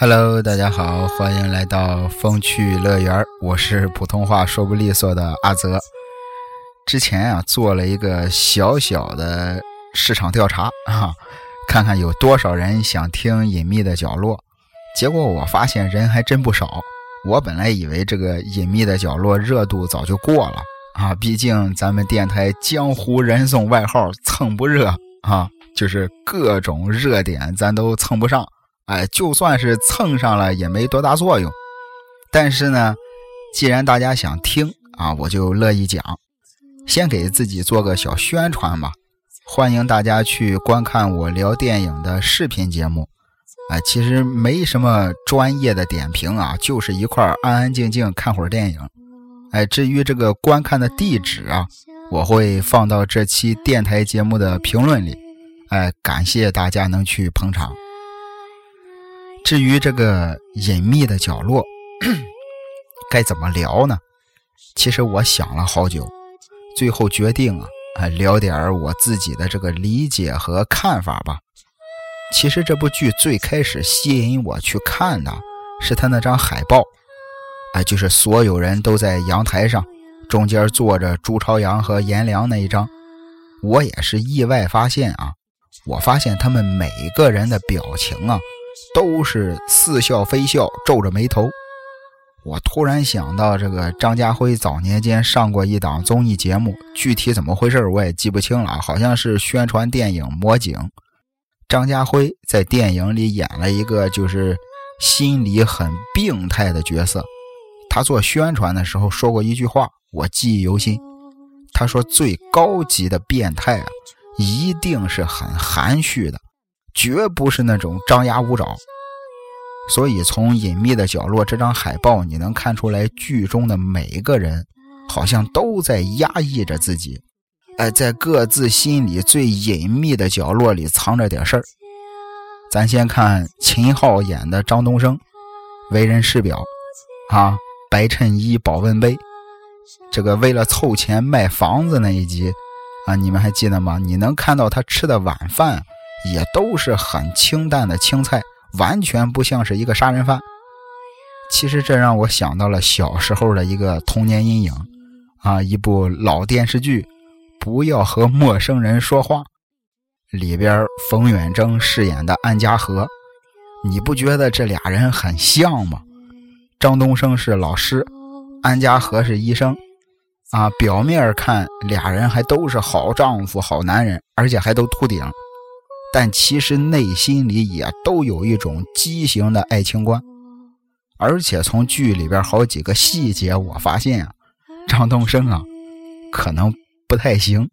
Hello，大家好，欢迎来到风趣乐园我是普通话说不利索的阿泽。之前啊，做了一个小小的市场调查啊，看看有多少人想听隐秘的角落。结果我发现人还真不少。我本来以为这个隐秘的角落热度早就过了啊，毕竟咱们电台江湖人送外号“蹭不热”啊，就是各种热点咱都蹭不上。哎，就算是蹭上了也没多大作用。但是呢，既然大家想听啊，我就乐意讲。先给自己做个小宣传吧，欢迎大家去观看我聊电影的视频节目。哎，其实没什么专业的点评啊，就是一块安安静静看会儿电影。哎，至于这个观看的地址啊，我会放到这期电台节目的评论里。哎，感谢大家能去捧场。至于这个隐秘的角落，该怎么聊呢？其实我想了好久，最后决定啊，聊点我自己的这个理解和看法吧。其实这部剧最开始吸引我去看的是他那张海报，啊，就是所有人都在阳台上，中间坐着朱朝阳和颜良那一张。我也是意外发现啊，我发现他们每个人的表情啊。都是似笑非笑，皱着眉头。我突然想到，这个张家辉早年间上过一档综艺节目，具体怎么回事我也记不清了，好像是宣传电影《魔警》。张家辉在电影里演了一个就是心理很病态的角色。他做宣传的时候说过一句话，我记忆犹新。他说：“最高级的变态啊，一定是很含蓄的。”绝不是那种张牙舞爪，所以从隐秘的角落这张海报，你能看出来剧中的每一个人好像都在压抑着自己，哎，在各自心里最隐秘的角落里藏着点事儿。咱先看秦昊演的张东升，为人师表，啊，白衬衣保温杯，这个为了凑钱卖房子那一集，啊，你们还记得吗？你能看到他吃的晚饭。也都是很清淡的青菜，完全不像是一个杀人犯。其实这让我想到了小时候的一个童年阴影，啊，一部老电视剧《不要和陌生人说话》里边，冯远征饰演的安家和，你不觉得这俩人很像吗？张东升是老师，安家和是医生，啊，表面看俩人还都是好丈夫、好男人，而且还都秃顶。但其实内心里也都有一种畸形的爱情观，而且从剧里边好几个细节，我发现啊，张东升啊，可能不太行，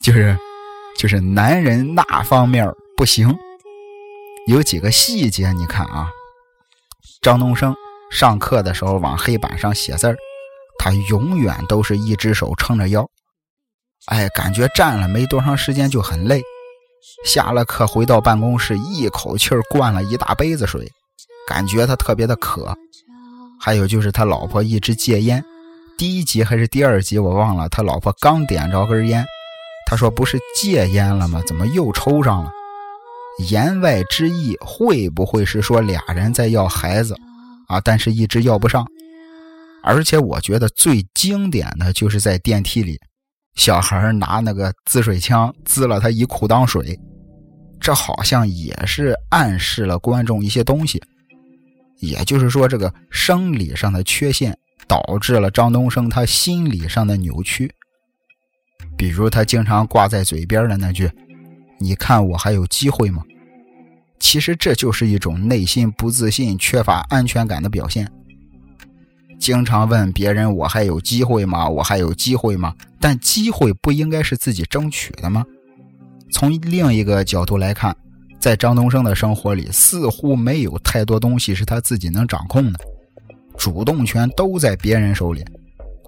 就是就是男人那方面不行。有几个细节，你看啊，张东升上课的时候往黑板上写字儿，他永远都是一只手撑着腰，哎，感觉站了没多长时间就很累。下了课回到办公室，一口气灌了一大杯子水，感觉他特别的渴。还有就是他老婆一直戒烟，第一集还是第二集我忘了。他老婆刚点着根烟，他说：“不是戒烟了吗？怎么又抽上了？”言外之意会不会是说俩人在要孩子啊？但是一直要不上。而且我觉得最经典的就是在电梯里。小孩拿那个滋水枪滋了他一裤裆水，这好像也是暗示了观众一些东西。也就是说，这个生理上的缺陷导致了张东升他心理上的扭曲。比如他经常挂在嘴边的那句：“你看我还有机会吗？”其实这就是一种内心不自信、缺乏安全感的表现。经常问别人：“我还有机会吗？我还有机会吗？”但机会不应该是自己争取的吗？从另一个角度来看，在张东升的生活里，似乎没有太多东西是他自己能掌控的，主动权都在别人手里，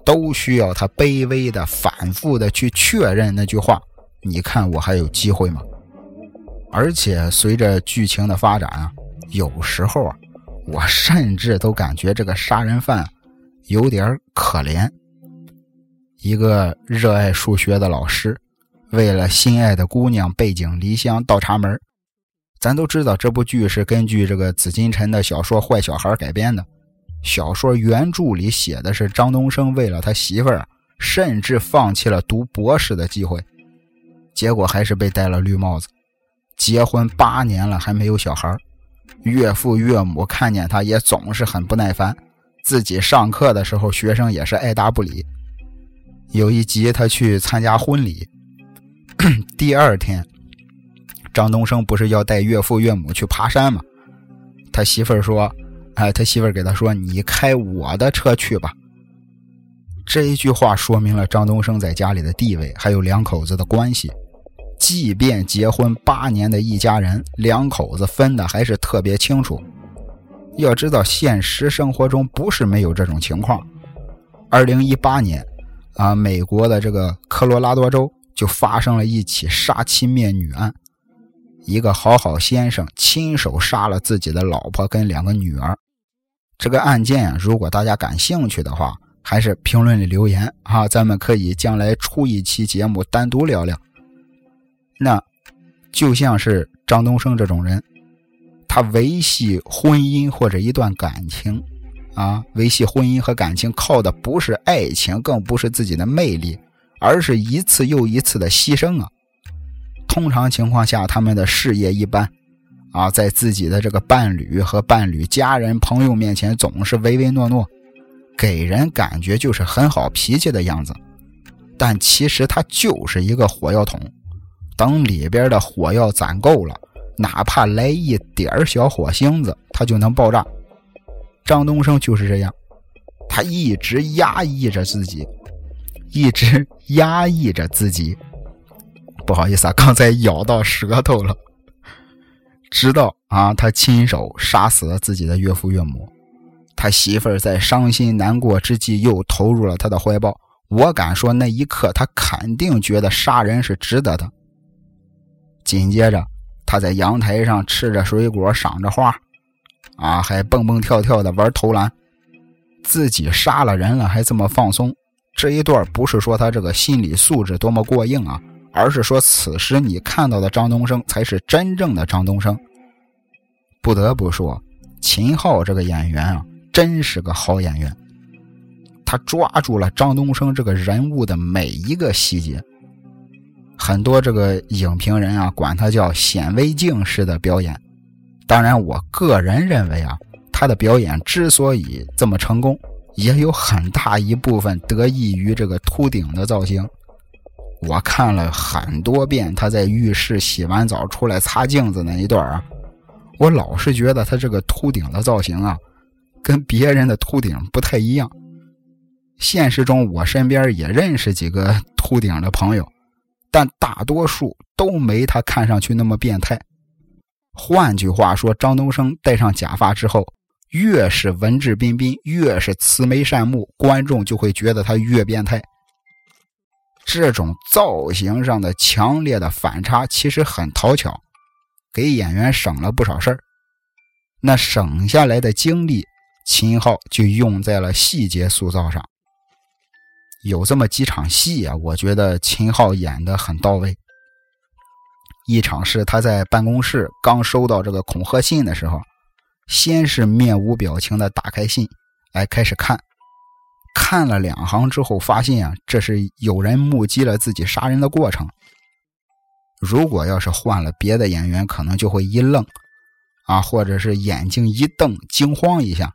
都需要他卑微的、反复的去确认那句话：“你看我还有机会吗？”而且随着剧情的发展啊，有时候啊，我甚至都感觉这个杀人犯。有点可怜。一个热爱数学的老师，为了心爱的姑娘背井离乡倒插门，咱都知道这部剧是根据这个紫禁城的小说《坏小孩》改编的。小说原著里写的是张东升为了他媳妇儿，甚至放弃了读博士的机会，结果还是被戴了绿帽子。结婚八年了还没有小孩岳父岳母看见他也总是很不耐烦，自己上课的时候学生也是爱答不理。有一集他去参加婚礼，第二天，张东升不是要带岳父岳母去爬山吗？他媳妇儿说。哎，他媳妇儿给他说：“你开我的车去吧。”这一句话说明了张东升在家里的地位，还有两口子的关系。即便结婚八年的一家人，两口子分的还是特别清楚。要知道，现实生活中不是没有这种情况。二零一八年，啊，美国的这个科罗拉多州就发生了一起杀妻灭女案。一个好好先生亲手杀了自己的老婆跟两个女儿，这个案件啊如果大家感兴趣的话，还是评论里留言啊，咱们可以将来出一期节目单独聊聊。那就像是张东升这种人，他维系婚姻或者一段感情啊，维系婚姻和感情靠的不是爱情，更不是自己的魅力，而是一次又一次的牺牲啊。通常情况下，他们的事业一般，啊，在自己的这个伴侣和伴侣家人朋友面前总是唯唯诺诺，给人感觉就是很好脾气的样子。但其实他就是一个火药桶，等里边的火药攒够了，哪怕来一点小火星子，他就能爆炸。张东升就是这样，他一直压抑着自己，一直压抑着自己。不好意思啊，刚才咬到舌头了。直到啊，他亲手杀死了自己的岳父岳母，他媳妇儿在伤心难过之际又投入了他的怀抱。我敢说，那一刻他肯定觉得杀人是值得的。紧接着，他在阳台上吃着水果，赏着花，啊，还蹦蹦跳跳的玩投篮。自己杀了人了，还这么放松，这一段不是说他这个心理素质多么过硬啊。而是说，此时你看到的张东升才是真正的张东升。不得不说，秦昊这个演员啊，真是个好演员。他抓住了张东升这个人物的每一个细节。很多这个影评人啊，管他叫显微镜式的表演。当然，我个人认为啊，他的表演之所以这么成功，也有很大一部分得益于这个秃顶的造型。我看了很多遍他在浴室洗完澡出来擦镜子那一段啊，我老是觉得他这个秃顶的造型啊，跟别人的秃顶不太一样。现实中我身边也认识几个秃顶的朋友，但大多数都没他看上去那么变态。换句话说，张东升戴上假发之后，越是文质彬彬，越是慈眉善目，观众就会觉得他越变态。这种造型上的强烈的反差其实很讨巧，给演员省了不少事儿。那省下来的精力，秦昊就用在了细节塑造上。有这么几场戏啊，我觉得秦昊演的很到位。一场是他在办公室刚收到这个恐吓信的时候，先是面无表情的打开信，哎，开始看。看了两行之后，发现啊，这是有人目击了自己杀人的过程。如果要是换了别的演员，可能就会一愣，啊，或者是眼睛一瞪，惊慌一下。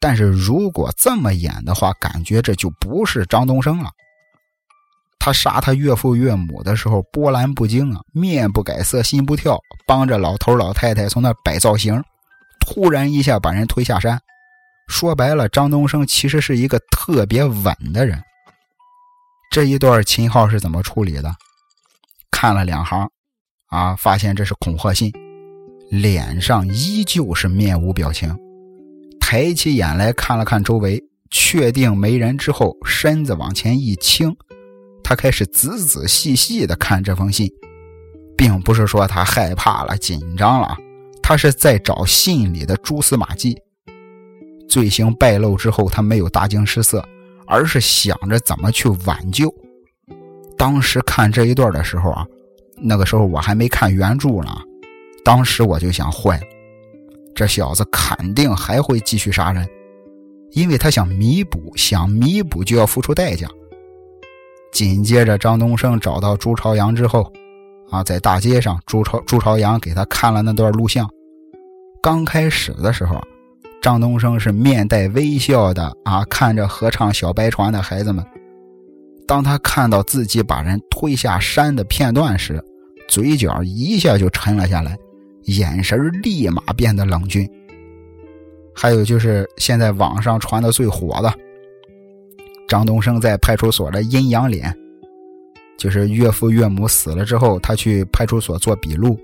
但是如果这么演的话，感觉这就不是张东升了。他杀他岳父岳母的时候波澜不惊啊，面不改色心不跳，帮着老头老太太从那摆造型，突然一下把人推下山。说白了，张东升其实是一个特别稳的人。这一段秦昊是怎么处理的？看了两行，啊，发现这是恐吓信，脸上依旧是面无表情，抬起眼来看了看周围，确定没人之后，身子往前一倾，他开始仔仔细细的看这封信，并不是说他害怕了、紧张了，他是在找信里的蛛丝马迹。罪行败露之后，他没有大惊失色，而是想着怎么去挽救。当时看这一段的时候啊，那个时候我还没看原著呢，当时我就想，坏了，这小子肯定还会继续杀人，因为他想弥补，想弥补就要付出代价。紧接着，张东升找到朱朝阳之后，啊，在大街上，朱朝朱朝阳给他看了那段录像。刚开始的时候，张东升是面带微笑的啊，看着合唱《小白船》的孩子们。当他看到自己把人推下山的片段时，嘴角一下就沉了下来，眼神立马变得冷峻。还有就是现在网上传的最火的。张东升在派出所的阴阳脸，就是岳父岳母死了之后，他去派出所做笔录，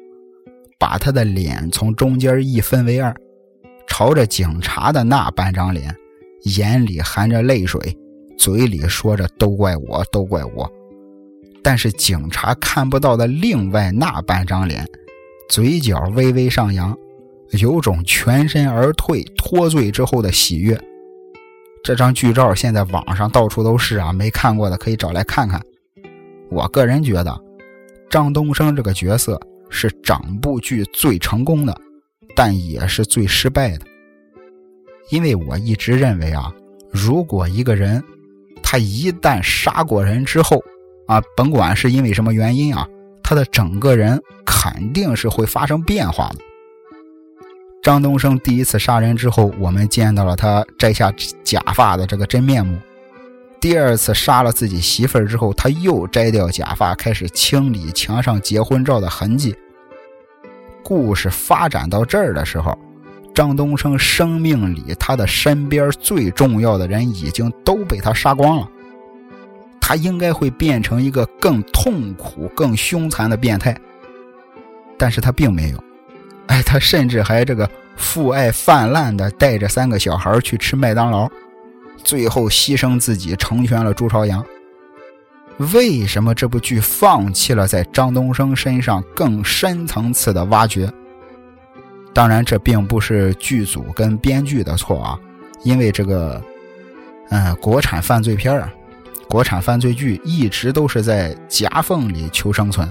把他的脸从中间一分为二，朝着警察的那半张脸，眼里含着泪水，嘴里说着“都怪我，都怪我”，但是警察看不到的另外那半张脸，嘴角微微上扬，有种全身而退、脱罪之后的喜悦。这张剧照现在网上到处都是啊，没看过的可以找来看看。我个人觉得，张东升这个角色是整部剧最成功的，但也是最失败的。因为我一直认为啊，如果一个人他一旦杀过人之后啊，甭管是因为什么原因啊，他的整个人肯定是会发生变化的。张东升第一次杀人之后，我们见到了他摘下假发的这个真面目。第二次杀了自己媳妇儿之后，他又摘掉假发，开始清理墙上结婚照的痕迹。故事发展到这儿的时候，张东升生命里他的身边最重要的人已经都被他杀光了。他应该会变成一个更痛苦、更凶残的变态，但是他并没有。哎，他甚至还这个父爱泛滥的带着三个小孩去吃麦当劳，最后牺牲自己成全了朱朝阳。为什么这部剧放弃了在张东升身上更深层次的挖掘？当然，这并不是剧组跟编剧的错啊，因为这个，嗯，国产犯罪片啊，国产犯罪剧一直都是在夹缝里求生存。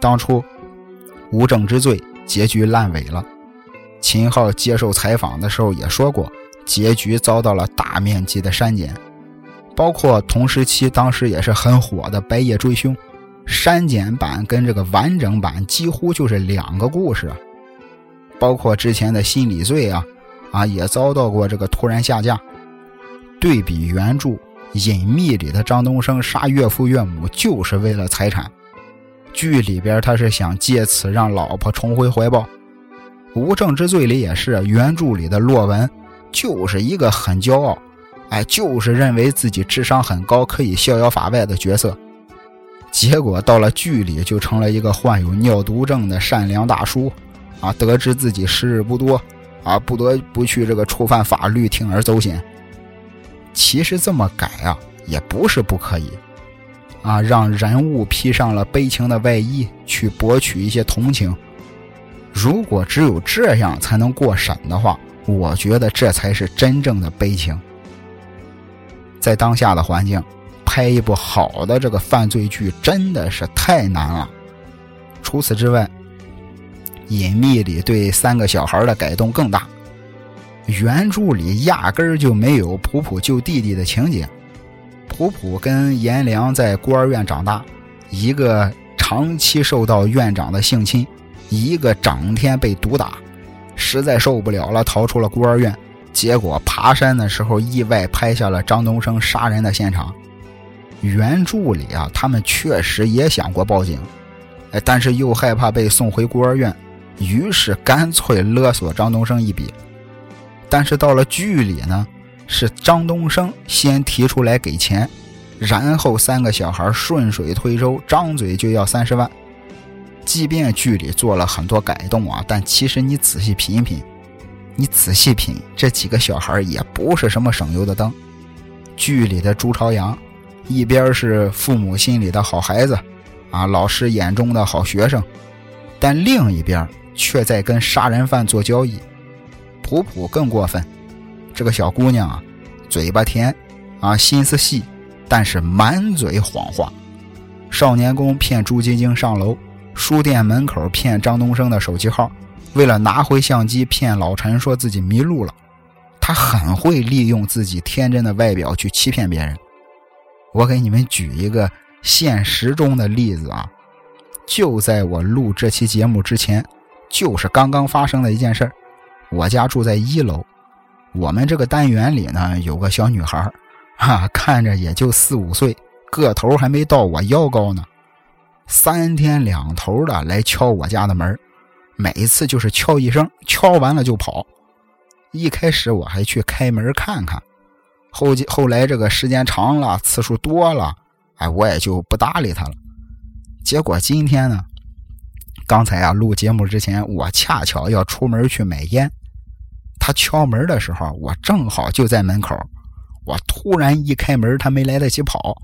当初，无证之罪。结局烂尾了。秦昊接受采访的时候也说过，结局遭到了大面积的删减，包括同时期当时也是很火的《白夜追凶》，删减版跟这个完整版几乎就是两个故事。包括之前的心理罪啊，啊也遭到过这个突然下架。对比原著《隐秘》里的张东升杀岳父岳母就是为了财产。剧里边他是想借此让老婆重回怀抱，《无证之罪》里也是原著里的洛文，就是一个很骄傲，哎，就是认为自己智商很高，可以逍遥法外的角色。结果到了剧里就成了一个患有尿毒症的善良大叔，啊，得知自己时日不多，啊，不得不去这个触犯法律，铤而走险。其实这么改啊，也不是不可以。啊，让人物披上了悲情的外衣，去博取一些同情。如果只有这样才能过审的话，我觉得这才是真正的悲情。在当下的环境，拍一部好的这个犯罪剧真的是太难了。除此之外，《隐秘》里对三个小孩的改动更大，原著里压根儿就没有普普救弟弟的情节。普普跟颜良在孤儿院长大，一个长期受到院长的性侵，一个整天被毒打，实在受不了了，逃出了孤儿院。结果爬山的时候意外拍下了张东升杀人的现场。原著里啊，他们确实也想过报警，哎，但是又害怕被送回孤儿院，于是干脆勒索张东升一笔。但是到了剧里呢？是张东升先提出来给钱，然后三个小孩顺水推舟，张嘴就要三十万。即便剧里做了很多改动啊，但其实你仔细品一品，你仔细品，这几个小孩也不是什么省油的灯。剧里的朱朝阳，一边是父母心里的好孩子，啊，老师眼中的好学生，但另一边却在跟杀人犯做交易。普普更过分。这个小姑娘啊，嘴巴甜，啊心思细，但是满嘴谎话。少年宫骗朱晶晶上楼，书店门口骗张东升的手机号，为了拿回相机骗老陈说自己迷路了。他很会利用自己天真的外表去欺骗别人。我给你们举一个现实中的例子啊，就在我录这期节目之前，就是刚刚发生的一件事我家住在一楼，我们这个单元里呢有个小女孩哈，看着也就四五岁，个头还没到我腰高呢，三天两头的来敲我家的门，每次就是敲一声，敲完了就跑。一开始我还去开门看看，后后来这个时间长了，次数多了，哎，我也就不搭理他了。结果今天呢，刚才啊录节目之前，我恰巧要出门去买烟，他敲门的时候，我正好就在门口。我突然一开门，他没来得及跑，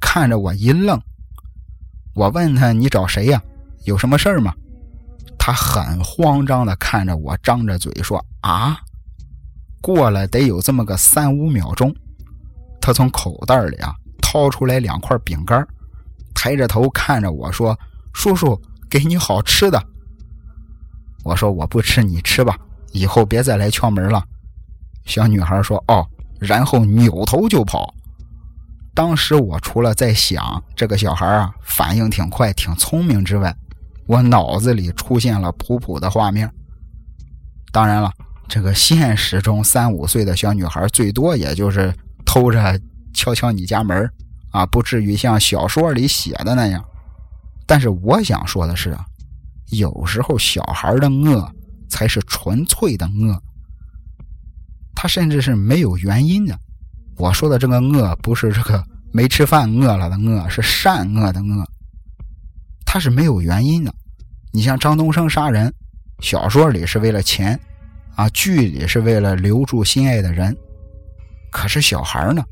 看着我一愣。我问他：“你找谁呀？有什么事儿吗？”他很慌张的看着我，张着嘴说：“啊！”过了得有这么个三五秒钟，他从口袋里啊掏出来两块饼干，抬着头看着我说：“叔叔，给你好吃的。”我说：“我不吃，你吃吧，以后别再来敲门了。”小女孩说：“哦。”然后扭头就跑。当时我除了在想这个小孩啊反应挺快、挺聪明之外，我脑子里出现了普普的画面。当然了，这个现实中三五岁的小女孩最多也就是偷着敲敲你家门啊，不至于像小说里写的那样。但是我想说的是啊，有时候小孩的恶才是纯粹的恶。他甚至是没有原因的。我说的这个恶，不是这个没吃饭饿了的饿，是善恶的恶。他是没有原因的。你像张东升杀人，小说里是为了钱，啊，剧里是为了留住心爱的人。可是小孩呢，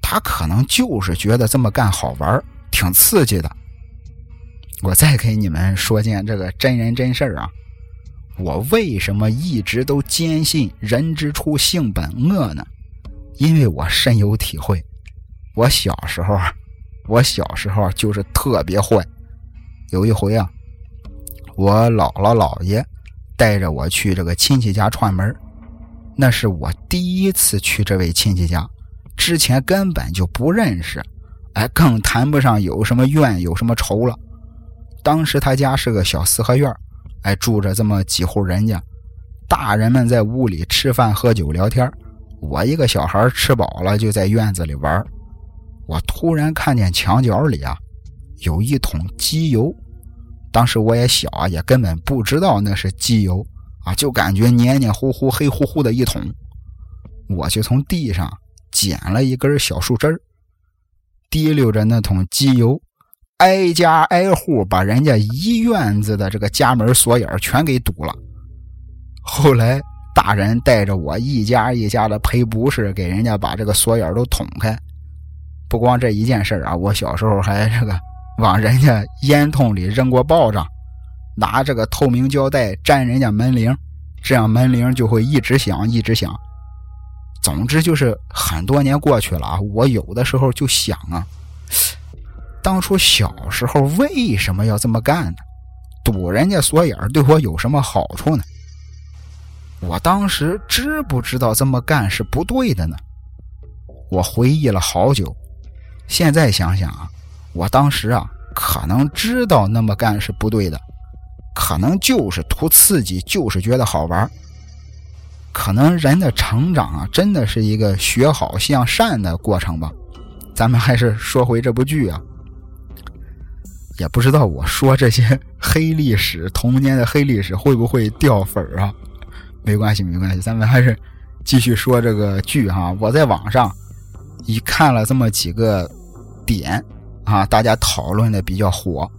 他可能就是觉得这么干好玩，挺刺激的。我再给你们说件这个真人真事啊。我为什么一直都坚信人之初性本恶呢？因为我深有体会。我小时候，我小时候就是特别坏。有一回啊，我姥姥姥爷带着我去这个亲戚家串门，那是我第一次去这位亲戚家，之前根本就不认识，哎，更谈不上有什么怨有什么仇了。当时他家是个小四合院哎，住着这么几户人家，大人们在屋里吃饭、喝酒、聊天我一个小孩吃饱了就在院子里玩我突然看见墙角里啊有一桶机油，当时我也小啊，也根本不知道那是机油啊，就感觉黏黏糊糊、黑乎乎的一桶。我就从地上捡了一根小树枝滴溜着那桶机油。挨家挨户把人家一院子的这个家门锁眼全给堵了。后来大人带着我一家一家的赔不是，给人家把这个锁眼都捅开。不光这一件事啊，我小时候还这个往人家烟筒里扔过爆仗，拿这个透明胶带粘人家门铃，这样门铃就会一直响一直响。总之就是很多年过去了啊，我有的时候就想啊。当初小时候为什么要这么干呢？堵人家锁眼对我有什么好处呢？我当时知不知道这么干是不对的呢？我回忆了好久，现在想想啊，我当时啊可能知道那么干是不对的，可能就是图刺激，就是觉得好玩。可能人的成长啊，真的是一个学好向善的过程吧。咱们还是说回这部剧啊。也不知道我说这些 黑历史、童年的黑历史会不会掉粉儿啊？没关系，没关系，咱们还是继续说这个剧哈。我在网上一看了这么几个点啊，大家讨论的比较火。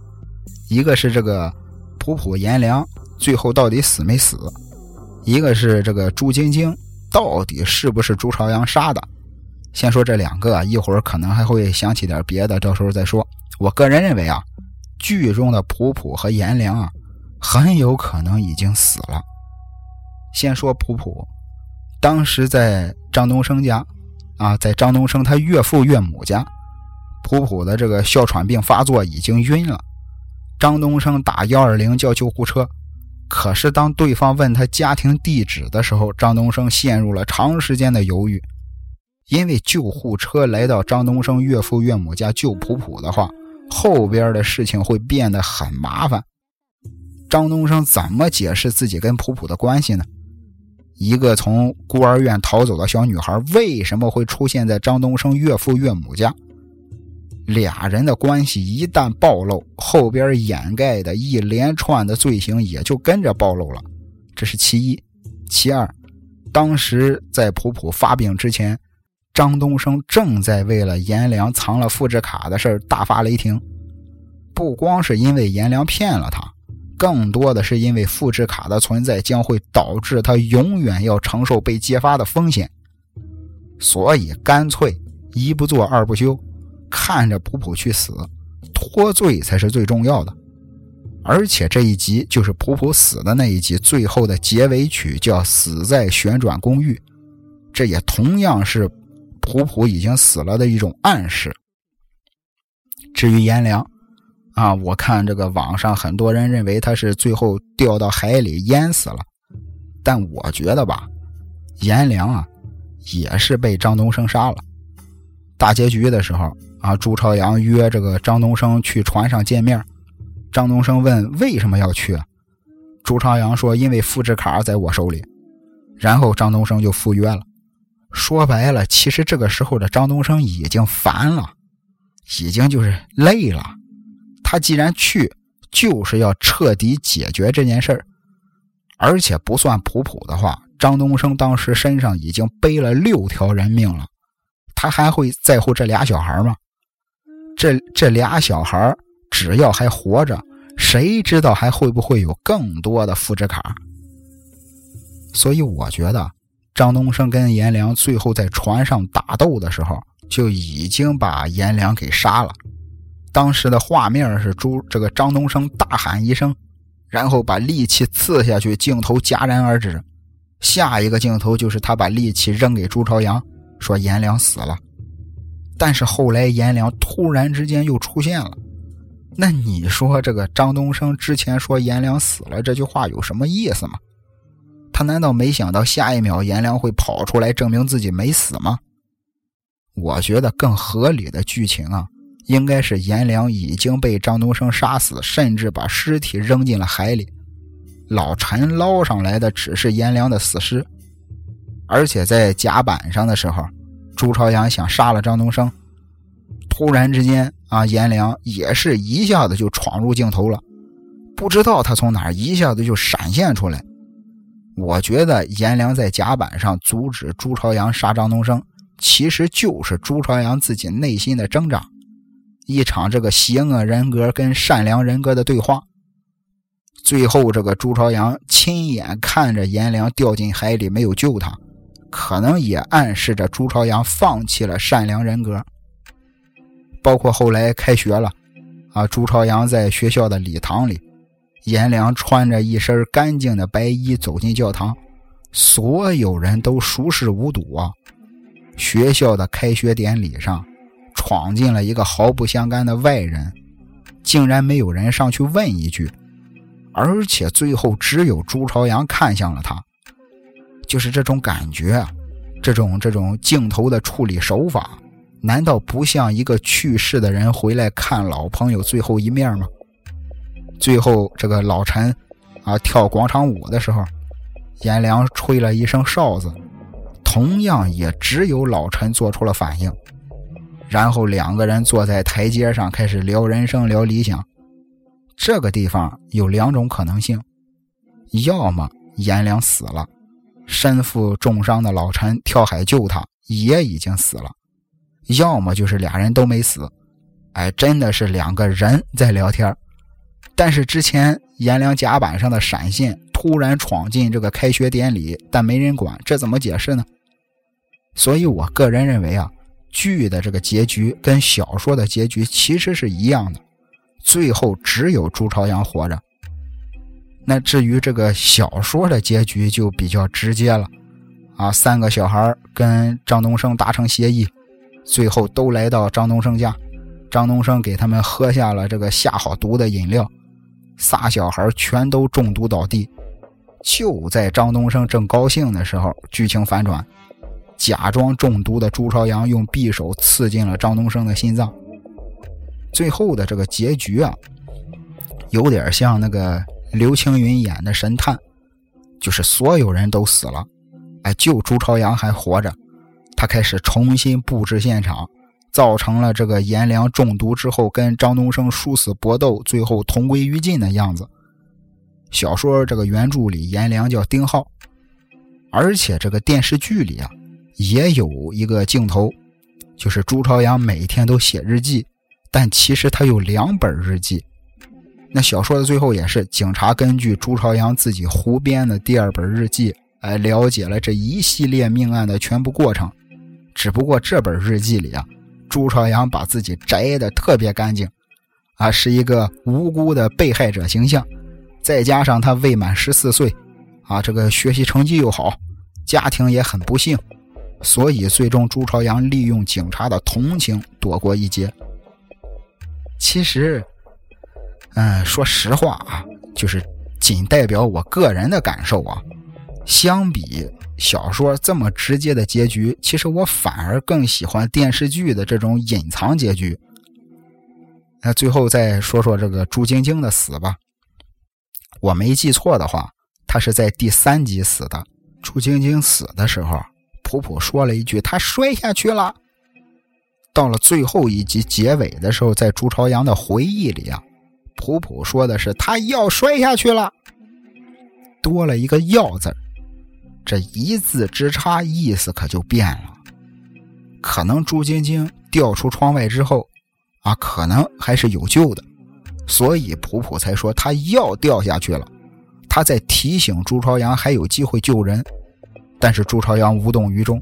一个是这个普普颜良最后到底死没死？一个是这个朱晶晶到底是不是朱朝阳杀的？先说这两个，一会儿可能还会想起点别的，到时候再说。我个人认为啊。剧中的普普和颜良啊，很有可能已经死了。先说普普，当时在张东升家，啊，在张东升他岳父岳母家，普普的这个哮喘病发作，已经晕了。张东升打幺二零叫救护车，可是当对方问他家庭地址的时候，张东升陷入了长时间的犹豫。因为救护车来到张东升岳父岳母家救普普的话，后边的事情会变得很麻烦。张东升怎么解释自己跟普普的关系呢？一个从孤儿院逃走的小女孩，为什么会出现在张东升岳父岳母家？俩人的关系一旦暴露，后边掩盖的一连串的罪行也就跟着暴露了。这是其一。其二，当时在普普发病之前。张东升正在为了颜良藏了复制卡的事大发雷霆，不光是因为颜良骗了他，更多的是因为复制卡的存在将会导致他永远要承受被揭发的风险，所以干脆一不做二不休，看着普普去死，脱罪才是最重要的。而且这一集就是普普死的那一集，最后的结尾曲叫《死在旋转公寓》，这也同样是。普普已经死了的一种暗示。至于颜良，啊，我看这个网上很多人认为他是最后掉到海里淹死了，但我觉得吧，颜良啊，也是被张东升杀了。大结局的时候啊，朱朝阳约这个张东升去船上见面，张东升问为什么要去，朱朝阳说因为复制卡在我手里，然后张东升就赴约了。说白了，其实这个时候的张东升已经烦了，已经就是累了。他既然去，就是要彻底解决这件事儿。而且不算普普的话，张东升当时身上已经背了六条人命了，他还会在乎这俩小孩吗？这这俩小孩只要还活着，谁知道还会不会有更多的复制卡？所以我觉得。张东升跟颜良最后在船上打斗的时候，就已经把颜良给杀了。当时的画面是朱这个张东升大喊一声，然后把利器刺下去，镜头戛然而止。下一个镜头就是他把利器扔给朱朝阳，说颜良死了。但是后来颜良突然之间又出现了，那你说这个张东升之前说颜良死了这句话有什么意思吗？他难道没想到下一秒颜良会跑出来证明自己没死吗？我觉得更合理的剧情啊，应该是颜良已经被张东升杀死，甚至把尸体扔进了海里。老陈捞上来的只是颜良的死尸，而且在甲板上的时候，朱朝阳想杀了张东升，突然之间啊，颜良也是一下子就闯入镜头了，不知道他从哪一下子就闪现出来。我觉得颜良在甲板上阻止朱朝阳杀张东升，其实就是朱朝阳自己内心的挣扎，一场这个邪恶人格跟善良人格的对话。最后，这个朱朝阳亲眼看着颜良掉进海里，没有救他，可能也暗示着朱朝阳放弃了善良人格。包括后来开学了，啊，朱朝阳在学校的礼堂里。颜良穿着一身干净的白衣走进教堂，所有人都熟视无睹啊！学校的开学典礼上，闯进了一个毫不相干的外人，竟然没有人上去问一句，而且最后只有朱朝阳看向了他，就是这种感觉啊！这种这种镜头的处理手法，难道不像一个去世的人回来看老朋友最后一面吗？最后，这个老陈啊跳广场舞的时候，颜良吹了一声哨子，同样也只有老陈做出了反应。然后两个人坐在台阶上开始聊人生、聊理想。这个地方有两种可能性：要么颜良死了，身负重伤的老陈跳海救他也已经死了；要么就是俩人都没死，哎，真的是两个人在聊天。但是之前颜良甲板上的闪现突然闯进这个开学典礼，但没人管，这怎么解释呢？所以我个人认为啊，剧的这个结局跟小说的结局其实是一样的，最后只有朱朝阳活着。那至于这个小说的结局就比较直接了，啊，三个小孩跟张东升达成协议，最后都来到张东升家，张东升给他们喝下了这个下好毒的饮料。仨小孩全都中毒倒地。就在张东升正高兴的时候，剧情反转，假装中毒的朱朝阳用匕首刺进了张东升的心脏。最后的这个结局啊，有点像那个刘青云演的神探，就是所有人都死了，哎，就朱朝阳还活着。他开始重新布置现场，造成了这个颜良中毒之后跟张东升殊死搏斗，最后同归于尽的样子。小说这个原著里，颜良叫丁浩，而且这个电视剧里啊，也有一个镜头，就是朱朝阳每天都写日记，但其实他有两本日记。那小说的最后也是警察根据朱朝阳自己胡编的第二本日记，哎，了解了这一系列命案的全部过程。只不过这本日记里啊，朱朝阳把自己摘的特别干净，啊，是一个无辜的被害者形象。再加上他未满十四岁，啊，这个学习成绩又好，家庭也很不幸，所以最终朱朝阳利用警察的同情躲过一劫。其实，嗯，说实话啊，就是仅代表我个人的感受啊。相比小说这么直接的结局，其实我反而更喜欢电视剧的这种隐藏结局。那最后再说说这个朱晶晶的死吧。我没记错的话，他是在第三集死的。朱晶晶死的时候，普普说了一句：“他摔下去了。”到了最后一集结尾的时候，在朱朝阳的回忆里啊，普普说的是他要摔下去了，多了一个“要”字这一字之差，意思可就变了。可能朱晶晶掉出窗外之后，啊，可能还是有救的。所以普普才说他要掉下去了，他在提醒朱朝阳还有机会救人，但是朱朝阳无动于衷，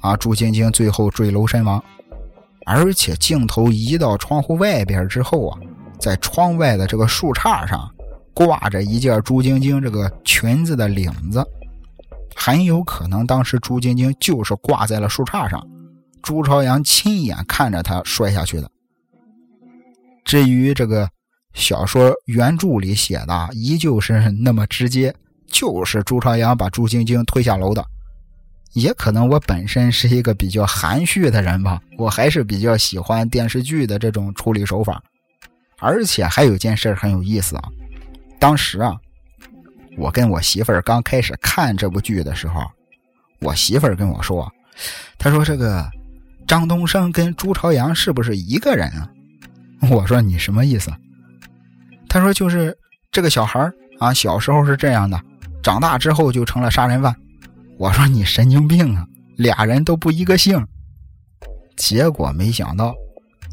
啊，朱晶晶最后坠楼身亡，而且镜头移到窗户外边之后啊，在窗外的这个树杈上挂着一件朱晶晶这个裙子的领子，很有可能当时朱晶晶就是挂在了树杈上，朱朝阳亲眼看着她摔下去的。至于这个。小说原著里写的依旧是 那么直接，就是朱朝阳把朱晶晶推下楼的。也可能我本身是一个比较含蓄的人吧，我还是比较喜欢电视剧的这种处理手法。而且还有件事很有意思啊，当时啊，我跟我媳妇儿刚开始看这部剧的时候，我媳妇儿跟我说，她说这个张东升跟朱朝阳是不是一个人啊？我说你什么意思？他说：“就是这个小孩啊，小时候是这样的，长大之后就成了杀人犯。”我说：“你神经病啊！俩人都不一个姓。”结果没想到，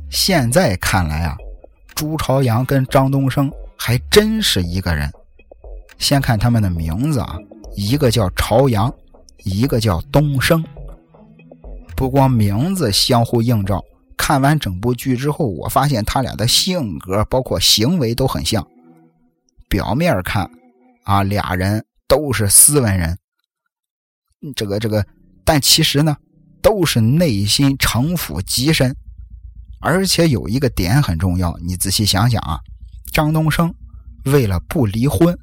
现在看来啊，朱朝阳跟张东升还真是一个人。先看他们的名字啊，一个叫朝阳，一个叫东升。不光名字相互映照。看完整部剧之后，我发现他俩的性格包括行为都很像。表面看，啊，俩人都是斯文人，这个这个，但其实呢，都是内心城府极深。而且有一个点很重要，你仔细想想啊，张东升为了不离婚，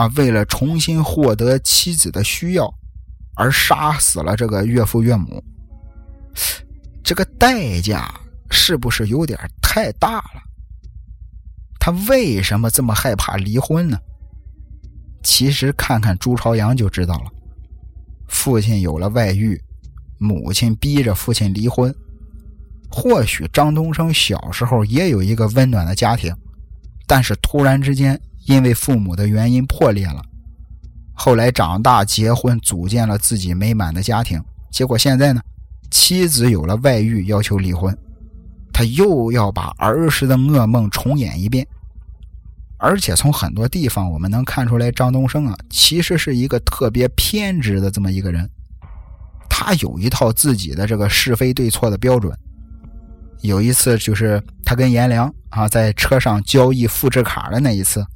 啊，为了重新获得妻子的需要，而杀死了这个岳父岳母。这个代价是不是有点太大了？他为什么这么害怕离婚呢？其实看看朱朝阳就知道了。父亲有了外遇，母亲逼着父亲离婚。或许张东升小时候也有一个温暖的家庭，但是突然之间因为父母的原因破裂了。后来长大结婚，组建了自己美满的家庭。结果现在呢？妻子有了外遇，要求离婚，他又要把儿时的噩梦重演一遍。而且从很多地方我们能看出来，张东升啊，其实是一个特别偏执的这么一个人。他有一套自己的这个是非对错的标准。有一次就是他跟颜良啊在车上交易复制卡的那一次，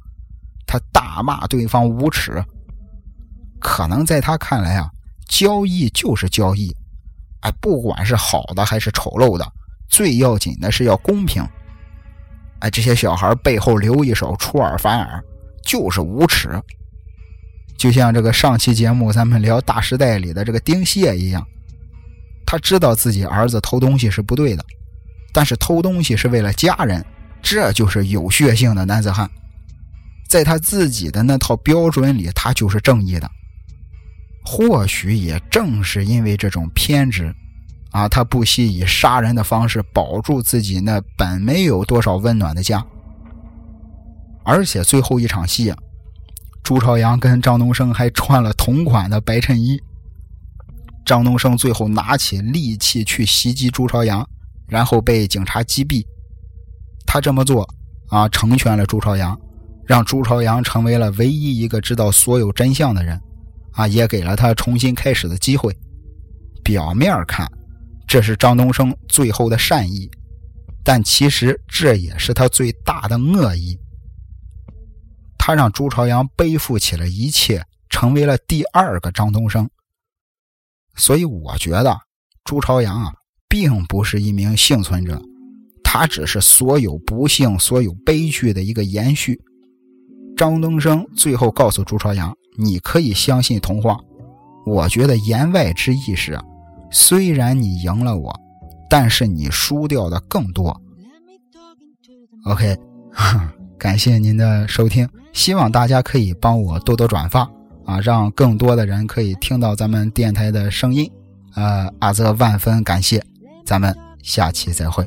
他大骂对方无耻。可能在他看来啊，交易就是交易。哎，不管是好的还是丑陋的，最要紧的是要公平。哎，这些小孩背后留一手，出尔反尔，就是无耻。就像这个上期节目咱们聊《大时代》里的这个丁蟹一样，他知道自己儿子偷东西是不对的，但是偷东西是为了家人，这就是有血性的男子汉。在他自己的那套标准里，他就是正义的。或许也正是因为这种偏执，啊，他不惜以杀人的方式保住自己那本没有多少温暖的家。而且最后一场戏，朱朝阳跟张东升还穿了同款的白衬衣。张东升最后拿起利器去袭击朱朝阳，然后被警察击毙。他这么做，啊，成全了朱朝阳，让朱朝阳成为了唯一一个知道所有真相的人。啊，也给了他重新开始的机会。表面看，这是张东升最后的善意，但其实这也是他最大的恶意。他让朱朝阳背负起了一切，成为了第二个张东升。所以我觉得，朱朝阳啊，并不是一名幸存者，他只是所有不幸、所有悲剧的一个延续。张东升最后告诉朱朝阳。你可以相信童话，我觉得言外之意是，虽然你赢了我，但是你输掉的更多。OK，感谢您的收听，希望大家可以帮我多多转发啊，让更多的人可以听到咱们电台的声音。呃，阿泽万分感谢，咱们下期再会。